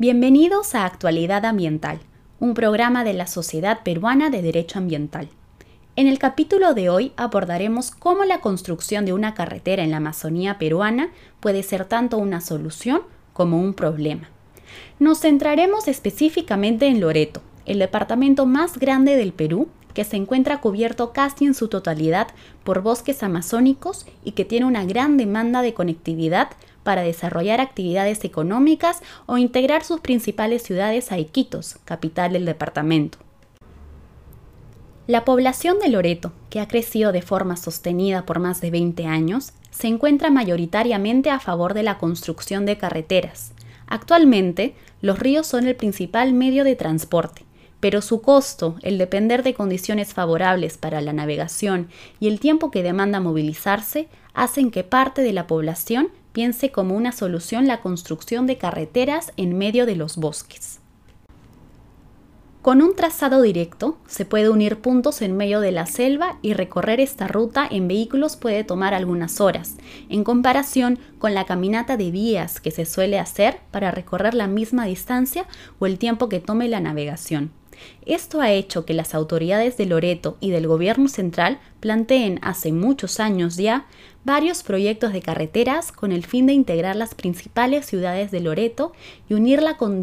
Bienvenidos a Actualidad Ambiental, un programa de la Sociedad Peruana de Derecho Ambiental. En el capítulo de hoy abordaremos cómo la construcción de una carretera en la Amazonía peruana puede ser tanto una solución como un problema. Nos centraremos específicamente en Loreto, el departamento más grande del Perú, que se encuentra cubierto casi en su totalidad por bosques amazónicos y que tiene una gran demanda de conectividad para desarrollar actividades económicas o integrar sus principales ciudades a Iquitos, capital del departamento. La población de Loreto, que ha crecido de forma sostenida por más de 20 años, se encuentra mayoritariamente a favor de la construcción de carreteras. Actualmente, los ríos son el principal medio de transporte, pero su costo, el depender de condiciones favorables para la navegación y el tiempo que demanda movilizarse, hacen que parte de la población piense como una solución la construcción de carreteras en medio de los bosques. Con un trazado directo se puede unir puntos en medio de la selva y recorrer esta ruta en vehículos puede tomar algunas horas, en comparación con la caminata de días que se suele hacer para recorrer la misma distancia o el tiempo que tome la navegación. Esto ha hecho que las autoridades de Loreto y del gobierno central planteen hace muchos años ya varios proyectos de carreteras con el fin de integrar las principales ciudades de Loreto y unirla con,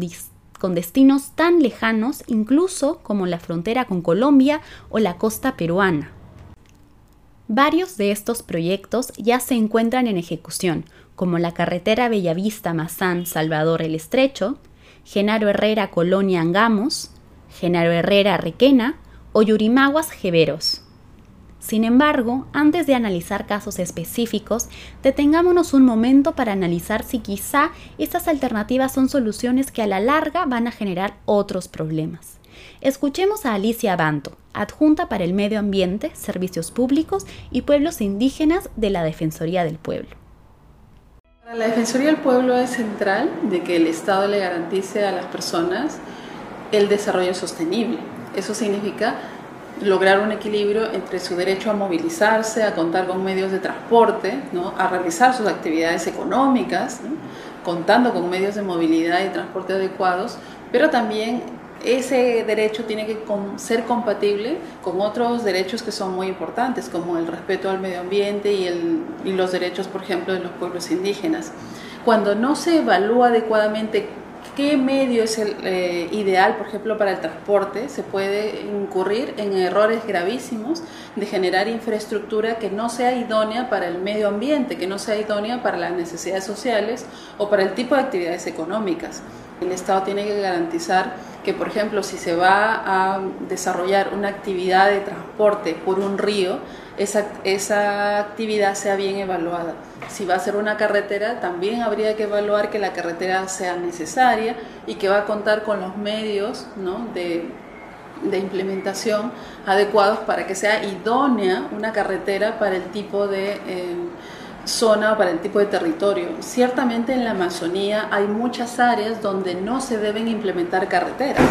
destinos tan lejanos incluso como la frontera con Colombia o la costa peruana. Varios de estos proyectos ya se encuentran en ejecución, como la carretera Bellavista-Mazán Salvador el Estrecho, Genaro Herrera Colonia Angamos, Genaro Herrera Requena o Yurimaguas Jeveros. Sin embargo, antes de analizar casos específicos, detengámonos un momento para analizar si quizá estas alternativas son soluciones que a la larga van a generar otros problemas. Escuchemos a Alicia Abanto, adjunta para el Medio Ambiente, Servicios Públicos y Pueblos Indígenas de la Defensoría del Pueblo. Para la Defensoría del Pueblo es central de que el Estado le garantice a las personas el desarrollo sostenible. Eso significa lograr un equilibrio entre su derecho a movilizarse, a contar con medios de transporte, ¿no? a realizar sus actividades económicas, contando con medios de movilidad y transporte adecuados, pero también ese derecho tiene que ser compatible con otros derechos que son muy importantes, como el respeto al medio ambiente y, el, y los derechos, por ejemplo, de los pueblos indígenas. Cuando no se evalúa adecuadamente qué medio es el eh, ideal, por ejemplo, para el transporte, se puede incurrir en errores gravísimos de generar infraestructura que no sea idónea para el medio ambiente, que no sea idónea para las necesidades sociales o para el tipo de actividades económicas. El Estado tiene que garantizar que, por ejemplo, si se va a desarrollar una actividad de transporte por un río, esa, esa actividad sea bien evaluada. Si va a ser una carretera, también habría que evaluar que la carretera sea necesaria y que va a contar con los medios de, implementación adecuados para que sea idónea una carretera para el tipo de eh, zona para el tipo de territorio. Ciertamente en la Amazonía hay muchas áreas donde no se deben implementar carreteras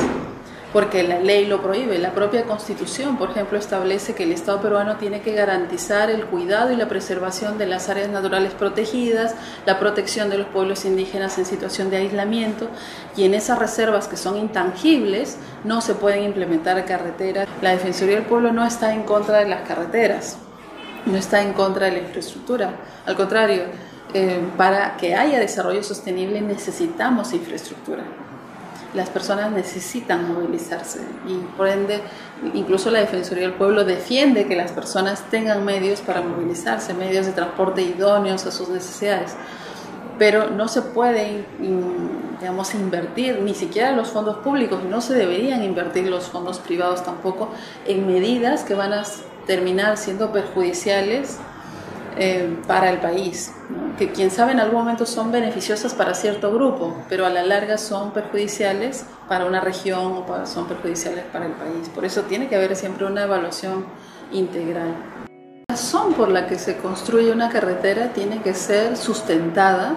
porque la ley lo prohíbe. La propia Constitución, por ejemplo, establece que el Estado peruano tiene que garantizar el cuidado y la preservación de las áreas naturales protegidas, la protección de los pueblos indígenas en situación de aislamiento y en esas reservas que son intangibles no se pueden implementar carreteras. La Defensoría del Pueblo no está en contra de las carreteras, no está en contra de la infraestructura, al contrario, eh, para que haya desarrollo sostenible necesitamos infraestructura las personas necesitan movilizarse y por ende incluso la Defensoría del Pueblo defiende que las personas tengan medios para movilizarse, medios de transporte idóneos a sus necesidades. Pero no se puede, digamos, invertir, ni siquiera los fondos públicos, no se deberían invertir los fondos privados tampoco en medidas que van a terminar siendo perjudiciales eh, para el país, que quien sabe en algún momento son beneficiosas para cierto grupo, pero a la larga son perjudiciales para una región o son perjudiciales para el país. Por eso tiene que haber siempre una evaluación integral. La razón por la que se construye una carretera tiene que ser sustentada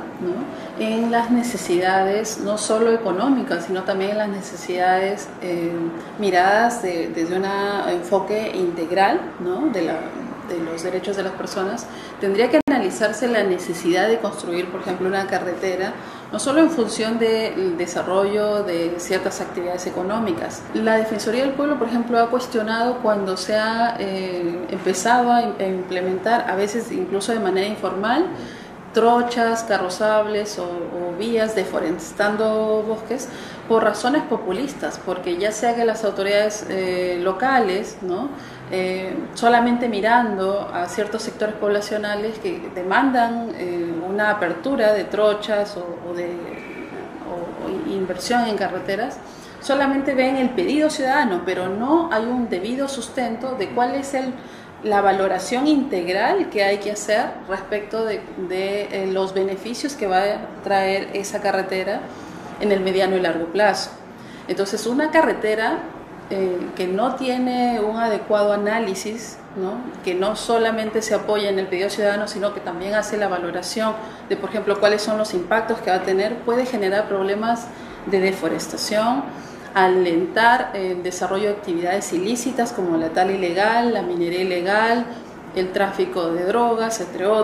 en las necesidades no solo económicas, sino también en las necesidades eh, miradas desde un enfoque integral ¿no? de la de los derechos de las personas, tendría que analizarse la necesidad de construir, por ejemplo, una carretera no solo en función del desarrollo de ciertas actividades económicas. La Defensoría del Pueblo, por ejemplo, ha cuestionado cuando se ha eh, empezado a implementar, a veces incluso de manera informal, trochas, carrozables o, vías deforestando bosques por razones populistas, porque ya sea que las autoridades eh, locales, ¿no? Eh, solamente mirando a ciertos sectores poblacionales que demandan eh, una apertura de trochas o, de inversión en carreteras, solamente ven el pedido ciudadano, pero no hay un debido sustento de cuál es la valoración integral que hay que hacer respecto de, eh, los beneficios que va a traer esa carretera en el mediano y largo plazo. Entonces, una carretera eh, que no tiene un adecuado análisis, que no solamente se apoya en el pedido ciudadano, sino que también hace la valoración de, por ejemplo, cuáles son los impactos que va a tener, puede generar problemas de deforestación, alentar el desarrollo de actividades ilícitas como la tal ilegal, la minería ilegal, el tráfico de drogas, entre otros.